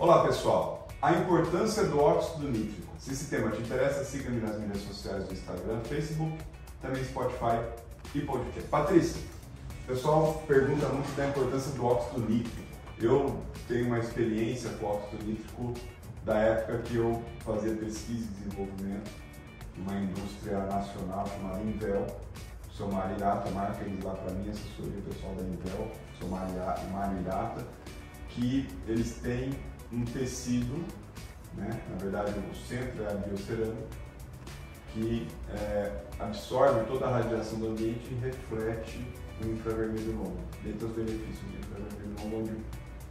Olá pessoal, a importância do óxido nítrico. Se esse tema te interessa, siga-me nas mídias sociais do Instagram, Facebook, também Spotify e podcast. Patrícia, o pessoal pergunta muito da importância do óxido nítrico. Eu tenho uma experiência com óxido nítrico da época que eu fazia pesquisa e desenvolvimento numa indústria nacional chamada Invel. O seu Mário Irata, marca eles lá para mim, assessoria pessoal da Invel, o seu Mário Irata, que eles têm um tecido, né? na verdade o centro é a biocerâmica, que é, absorve toda a radiação do ambiente e reflete o infravermelho longo. Dentre os benefícios do infravermelho longo,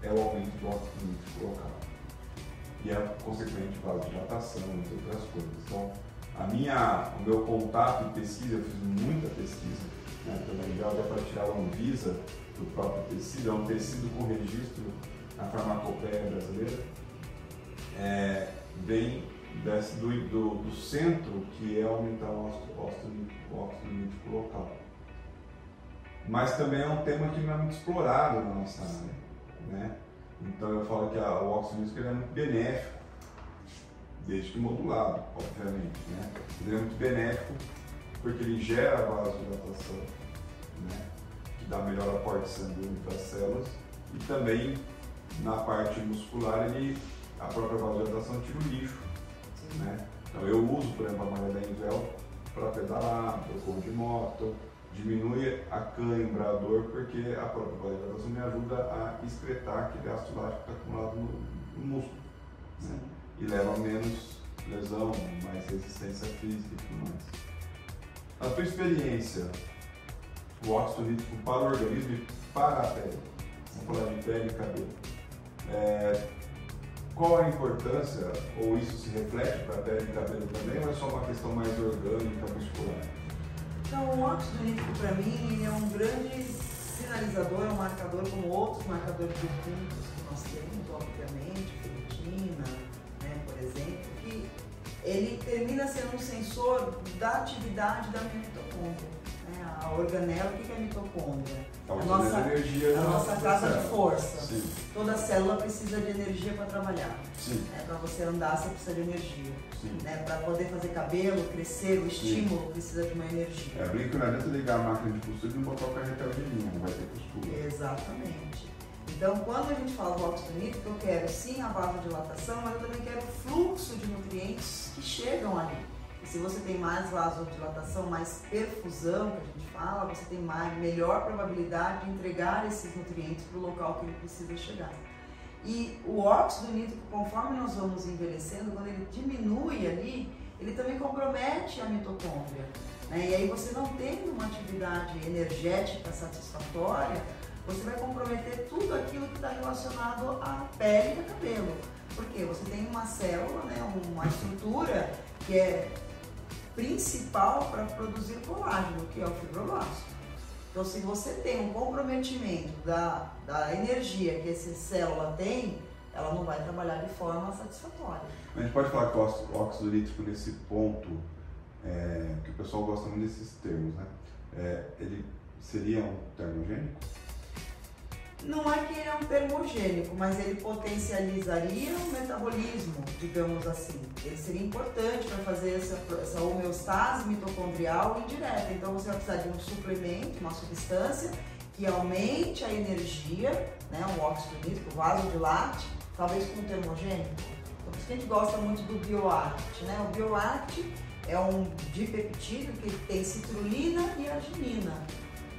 é o aumento do óxido nítrico local. E é consequente vasodilatação e outras coisas. Então, a minha, o meu contato em pesquisa, eu fiz muita pesquisa, né, também já para tirar a Anvisa do próprio tecido, é um tecido com registro na farmacopeia brasileira, é, vem desse, do, do, do, centro, que é aumentar o óxido nítrico local. Mas também é um tema que não é muito explorado na nossa área. Né? Então eu falo que a, o óxido nítrico é muito benéfico, desde que modulado, obviamente. Né? Ele é muito benéfico porque ele gera vasodilatação, né? que dá melhor aporte sanguíneo para as células e também na parte muscular, ele, a própria vasodilatação tira o lixo. Né? Então eu uso, por exemplo, a malha da Invel para pedalar, eu corro de moto, diminui a cãibra, a dor, porque a própria vasodilatação me ajuda a excretar aquele ácido lático que está acumulado no, no músculo. Né? E leva menos lesão, mais resistência física e tudo mais. Na tua experiência, o óxido nítrico para o organismo e para a pele, vamos falar de pele e cabelo, é, qual a importância, ou isso se reflete para a pele e cabelo também, ou é só uma questão mais orgânica, muscular? Então, o óxido nítrico para mim é um grande sinalizador, é um marcador como outros marcadores pontos que nós temos, obviamente, ferritina, né, por exemplo, que ele termina sendo um sensor da atividade da mitocôndria a organela, o que é a mitocôndria? A, a nossa, energia a nossa casa de força. Sim. Toda célula precisa de energia para trabalhar. É, para você andar, você precisa de energia. Né? Para poder fazer cabelo, crescer, o estímulo Sim. precisa de uma energia. É, brinco, não adianta ligar a máquina de costura e não botar o carretel de linha, não vai ter costura. Exatamente. Então, quando a gente fala do óxido nítrico, eu quero sim a vasodilatação, mas eu também quero o fluxo de nutrientes que chegam ali. Se você tem mais vasodilatação, mais perfusão, que a gente fala, você tem mais, melhor probabilidade de entregar esses nutrientes para o local que ele precisa chegar. E o óxido nítrico, conforme nós vamos envelhecendo, quando ele diminui ali, ele também compromete a mitocôndria. Né? E aí você não tem uma atividade energética satisfatória, você vai comprometer tudo aquilo que está relacionado à pele e ao cabelo. Porque você tem uma célula, né, uma estrutura que é principal para produzir colágeno, que é o fibroblasto. Então, se você tem um comprometimento da, da energia que essa célula tem, ela não vai trabalhar de forma satisfatória. A gente pode falar que o óxido nítrico nesse ponto, é, que o pessoal gosta muito desses termos, né? É, ele seria um termogênico? Não é que ele é um termogênico, mas ele potencializaria o metabolismo, digamos assim. Ele seria importante para fazer essa, essa homeostase mitocondrial indireta. Então você vai precisar de um suplemento, uma substância que aumente a energia, né, o óxido nítrico, o vasodilate, talvez com um termogênico. Então, por isso que a gente gosta muito do BioAct. Né? O BioAct é um dipeptídeo que tem citrulina e arginina.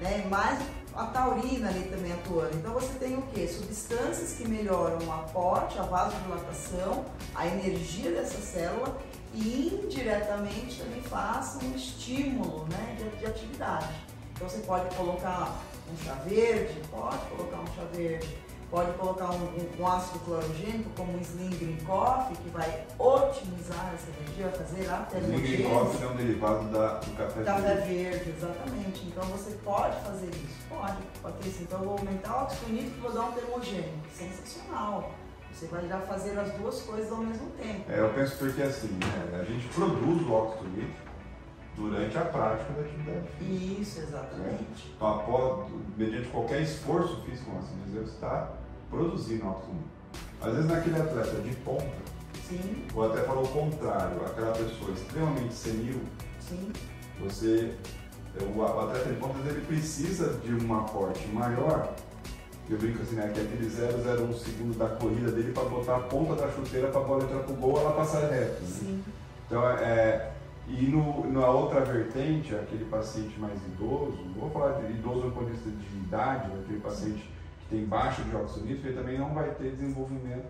Né? Mais a taurina ali também atuando. Então você tem o que? Substâncias que melhoram o aporte, a vasodilatação, a energia dessa célula e indiretamente também façam um estímulo né, de, de atividade. Então você pode colocar um chá verde, pode colocar um chá verde Pode colocar um, um, um ácido clorogênico como Slim Green Coffee, que vai otimizar essa energia, vai fazer a Green Coffee é um derivado da, do café, café verde. verde. exatamente. Então você pode fazer isso. Pode, Patrícia. Então eu vou aumentar o óxido nítrico e vou dar um termogênico. Sensacional. Você vai já fazer as duas coisas ao mesmo tempo. É, eu penso porque assim, né, a gente produz o óxido nítrico durante a prática da atividade física. Isso, exatamente. Né? Então, após, mediante qualquer esforço físico, assim dizer, está produzindo óxido nítrico. Às vezes naquele atleta de ponta, Sim, ou até falar o contrário, aquela pessoa extremamente senil, sim, você, o atleta de ponta ele precisa de um aporte maior. Eu brinco assim, né? Que é aquele 0,01 segundo da corrida dele para botar a ponta da chuteira para a bola entrar pro gol ela passar reto. Né? sim. Então, é, e no, na outra vertente, aquele paciente mais idoso, vou falar de idoso no ponto de vista de idade, aquele paciente tem baixo dióxido nítrico, ele também não vai ter desenvolvimento,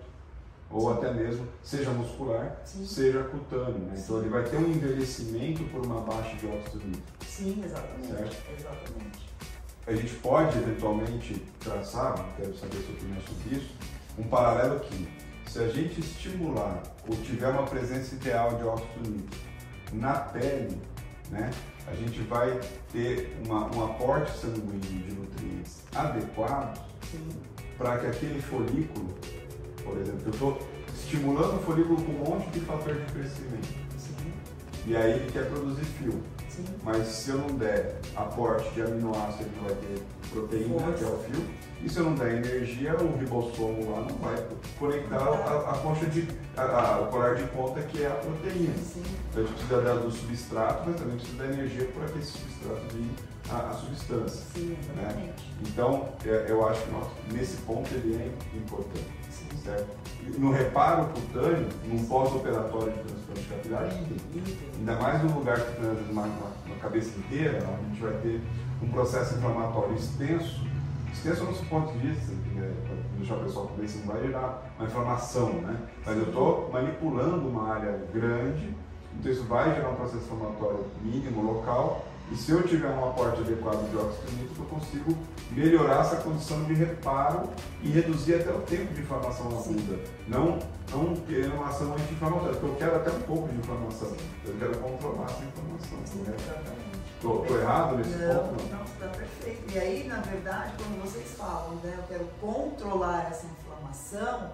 ou até mesmo, seja muscular, Sim. seja cutâneo. Né? Então, ele vai ter um envelhecimento por uma baixa dióxido nítrico. Sim, exatamente. Certo. Exatamente. A gente pode, eventualmente, traçar, quero saber sua opinião sobre isso, um paralelo que, se a gente estimular ou tiver uma presença ideal de óxido nítrico na pele, né, a gente vai ter uma, um aporte sanguíneo de nutrientes adequados Sim, para que aquele folículo, por exemplo, eu estou estimulando o folículo com um monte de fator de crescimento. sim, E aí ele quer produzir fio. sim. Mas se eu não der aporte de aminoácido, ele vai ter proteína, que é o fio. E se eu não der energia, o ribossomo lá não vai conectar a, a concha de. A, a- o colar de ponta que é a proteína. Sim, Então a gente precisa da- do substrato, mas também precisa da energia para que esse substrato vire a, a substância. sim, exatamente. Então é, eu acho que nesse ponto ele é importante. Sim. Certo? No reparo cutâneo, num pós-operatório de transplante capilar, idem. Ainda mais no lugar que vezes, uma, uma, uma cabeça inteira, a gente vai ter um processo inflamatório extenso. Extenso no ponto de vista, né, para deixar o pessoal com isso, não vai gerar uma inflamação, né? Mas eu estou manipulando uma área grande, então isso vai gerar um processo inflamatório mínimo local. E se eu tiver um aporte adequado de óxido nítrico, eu consigo melhorar essa condição de reparo e reduzir até o tempo de inflamação bunda. Não, não querendo uma ação anti-inflamatória, porque eu quero até um pouco de inflamação. Eu quero controlar essa inflamação. Correto? Estou errado nesse Não, ponto? Não. não, está perfeito. E aí, na verdade, quando vocês falam, né, eu quero controlar essa inflamação,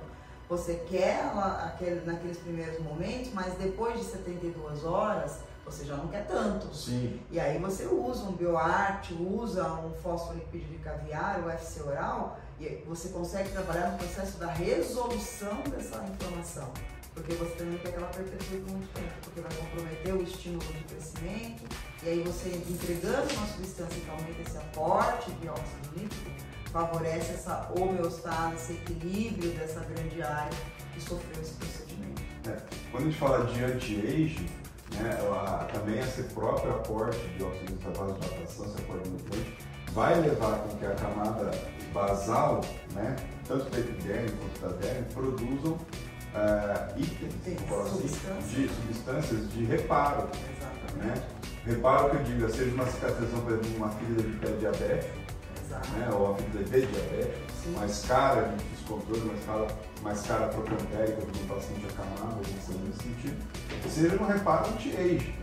você quer ela aquele, naqueles primeiros momentos, mas depois de 72 horas, você já não quer tanto. Sim, E aí você usa um bioarte, usa um fosfolipídio de caviar, o FC oral, e você consegue trabalhar no processo da resolução dessa inflamação. Porque você também quer que ela por muito tempo, porque vai comprometer o estímulo de crescimento, e aí você entregando uma substância que aumenta esse aporte de óxido nítrico, favorece essa homeostase, esse equilíbrio dessa grande área que sofreu esse procedimento. quando a gente fala de anti-age, né, a- também esse próprio aporte de óxido nítrico à base de dilatação, esse aporte nutriente, vai levar com que a camada basal, né, tanto da epiderme quanto da derme, produzam ah, itens, Sim, assim, substâncias. de substâncias de reparo. Exatamente. Né? Reparo que eu diga, seja uma cicatrização, por exemplo, uma ferida de pé diabético, né? ou uma ferida de diabético, mais cara de descontrole, mais cara, mais cara procantérica para um paciente acamado, alguma coisa nesse sentido, seja um reparo anti-age,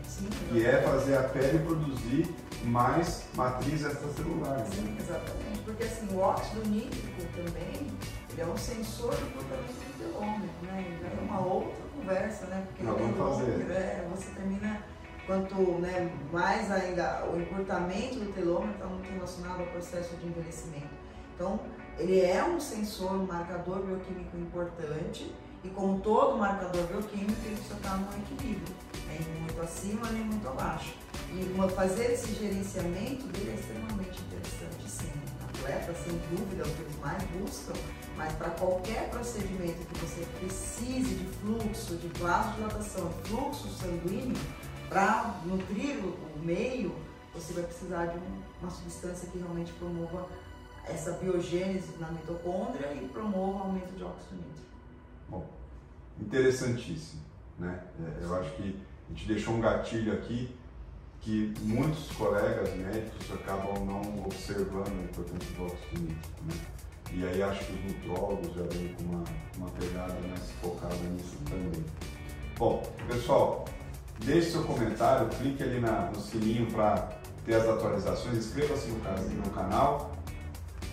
que é fazer a pele produzir mais matriz extracelular. né? Sim, exatamente. Porque assim, o óxido nítrico também, ele é um sensor do comportamento do telômero, né? E aí é uma outra conversa, né? Porque Nós vamos fazer. é, você termina, quanto né, mais ainda, o encurtamento do telômero está muito relacionado ao processo de envelhecimento. Então, ele é um sensor, um marcador bioquímico importante, e como todo marcador bioquímico, ele precisa estar num equilíbrio, nem muito acima, nem muito abaixo. E fazer esse gerenciamento dele é extremamente interessante, sim. Atleta, sem dúvida, é o que eles mais buscam, mas para qualquer procedimento que você precise de fluxo, de vasodilatação, fluxo sanguíneo, para nutrir o, meio, você vai precisar de um- uma substância que realmente promova essa biogênese na mitocôndria e promova o aumento de óxido nítrico. Bom, interessantíssimo. Né? É, Eu acho que a gente deixou um gatilho aqui que muitos colegas médicos acabam não observando a importância do óxido nítrico. Né? E aí acho que os nutrólogos já vêm com uma, uma pegada mais focada nisso também. Bom, pessoal, deixe seu comentário, clique ali na- no sininho para ter as atualizações, inscreva-se no, no canal,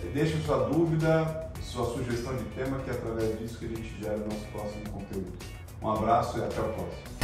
deixe sua dúvida, sua sugestão de tema, que é através disso que a gente gera o nosso próximo conteúdo. Um abraço e até o próximo.